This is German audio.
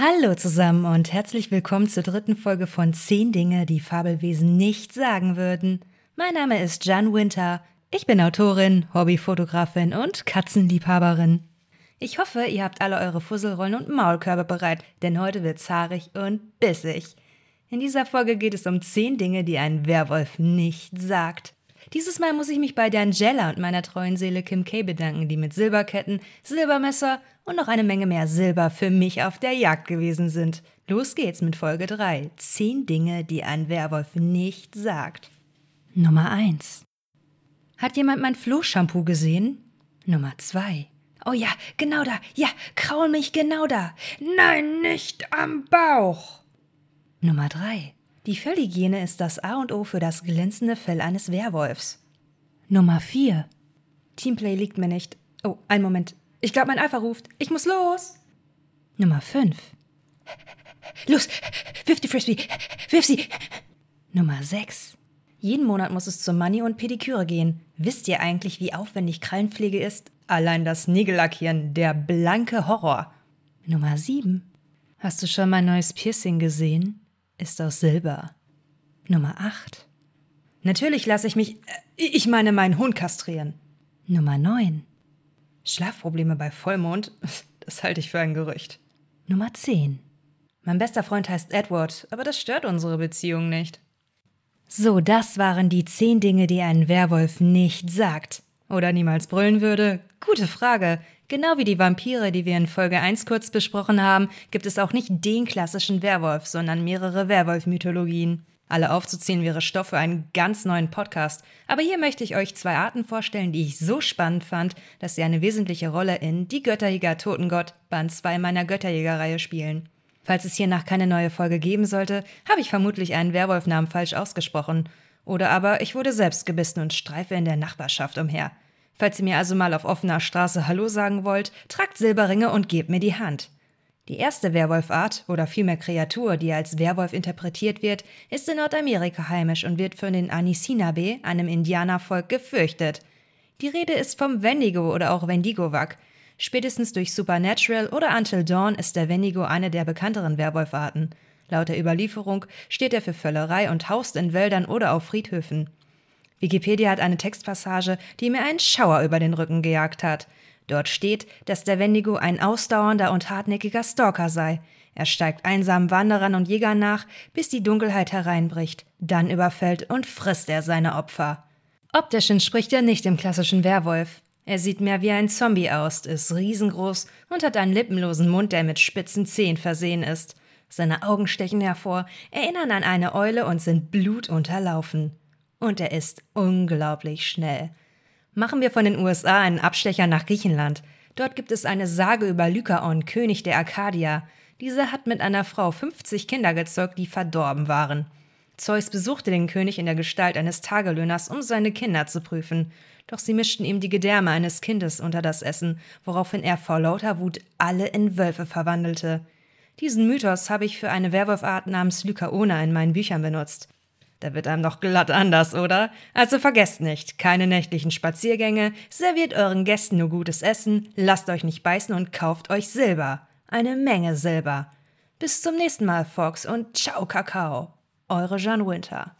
Hallo zusammen und herzlich willkommen zur dritten Folge von 10 Dinge, die Fabelwesen nicht sagen würden. Mein Name ist Jan Winter. Ich bin Autorin, Hobbyfotografin und Katzenliebhaberin. Ich hoffe, ihr habt alle eure Fusselrollen und Maulkörbe bereit, denn heute wird's haarig und bissig. In dieser Folge geht es um 10 Dinge, die ein Werwolf nicht sagt. Dieses Mal muss ich mich bei der Angela und meiner treuen Seele Kim K. bedanken, die mit Silberketten, Silbermesser und noch eine Menge mehr Silber für mich auf der Jagd gewesen sind. Los geht's mit Folge 3. 10 Dinge, die ein Werwolf nicht sagt. Nummer 1. Hat jemand mein Flohshampoo gesehen? Nummer 2. Oh ja, genau da. Ja, kraul mich genau da. Nein, nicht am Bauch. Nummer 3. Die Fellhygiene ist das A und O für das glänzende Fell eines Werwolfs. Nummer 4. Teamplay liegt mir nicht. Oh, einen Moment. Ich glaube, mein Alpha ruft. Ich muss los. Nummer 5. Los, wirf die Frisbee. Wirf sie. Nummer 6. Jeden Monat muss es zur Money und Pediküre gehen. Wisst ihr eigentlich, wie aufwendig Krallenpflege ist? Allein das Nägellackieren, der blanke Horror. Nummer 7. Hast du schon mein neues Piercing gesehen? Ist aus Silber. Nummer 8. Natürlich lasse ich mich, äh, ich meine meinen Hund kastrieren. Nummer 9. Schlafprobleme bei Vollmond? Das halte ich für ein Gerücht. Nummer 10. Mein bester Freund heißt Edward, aber das stört unsere Beziehung nicht. So, das waren die 10 Dinge, die ein Werwolf nicht sagt. Oder niemals brüllen würde? Gute Frage. Genau wie die Vampire, die wir in Folge 1 kurz besprochen haben, gibt es auch nicht den klassischen Werwolf, sondern mehrere Werwolf-Mythologien. Alle aufzuziehen wäre Stoff für einen ganz neuen Podcast. Aber hier möchte ich euch zwei Arten vorstellen, die ich so spannend fand, dass sie eine wesentliche Rolle in Die Götterjäger Totengott, Band 2 meiner Götterjägerreihe spielen. Falls es hiernach keine neue Folge geben sollte, habe ich vermutlich einen Werwolfnamen falsch ausgesprochen. Oder aber ich wurde selbst gebissen und streife in der Nachbarschaft umher. Falls ihr mir also mal auf offener Straße Hallo sagen wollt, tragt Silberringe und gebt mir die Hand. Die erste Werwolfart, oder vielmehr Kreatur, die als Werwolf interpretiert wird, ist in Nordamerika heimisch und wird von den Anisinabe, einem Indianervolk, gefürchtet. Die Rede ist vom Wendigo oder auch Wendigowak. Spätestens durch Supernatural oder Until Dawn ist der Wendigo eine der bekannteren Werwolfarten. Laut der Überlieferung steht er für Völlerei und haust in Wäldern oder auf Friedhöfen. Wikipedia hat eine Textpassage, die mir einen Schauer über den Rücken gejagt hat. Dort steht, dass der Wendigo ein ausdauernder und hartnäckiger Stalker sei. Er steigt einsamen Wanderern und Jägern nach, bis die Dunkelheit hereinbricht. Dann überfällt und frisst er seine Opfer. Optisch entspricht er nicht dem klassischen Werwolf. Er sieht mehr wie ein Zombie aus, ist riesengroß und hat einen lippenlosen Mund, der mit spitzen Zehen versehen ist. Seine Augen stechen hervor, erinnern an eine Eule und sind blutunterlaufen. Und er ist unglaublich schnell. Machen wir von den USA einen Abstecher nach Griechenland. Dort gibt es eine Sage über Lykaon, König der Arkadier. Dieser hat mit einer Frau 50 Kinder gezeugt, die verdorben waren. Zeus besuchte den König in der Gestalt eines Tagelöhners, um seine Kinder zu prüfen. Doch sie mischten ihm die Gedärme eines Kindes unter das Essen, woraufhin er vor lauter Wut alle in Wölfe verwandelte. Diesen Mythos habe ich für eine Werwolfart namens Lykaona in meinen Büchern benutzt. Da wird einem doch glatt anders, oder? Also vergesst nicht, keine nächtlichen Spaziergänge, serviert euren Gästen nur gutes Essen, lasst euch nicht beißen und kauft euch Silber. Eine Menge Silber. Bis zum nächsten Mal, Fox, und ciao, Kakao. Eure Jean Winter.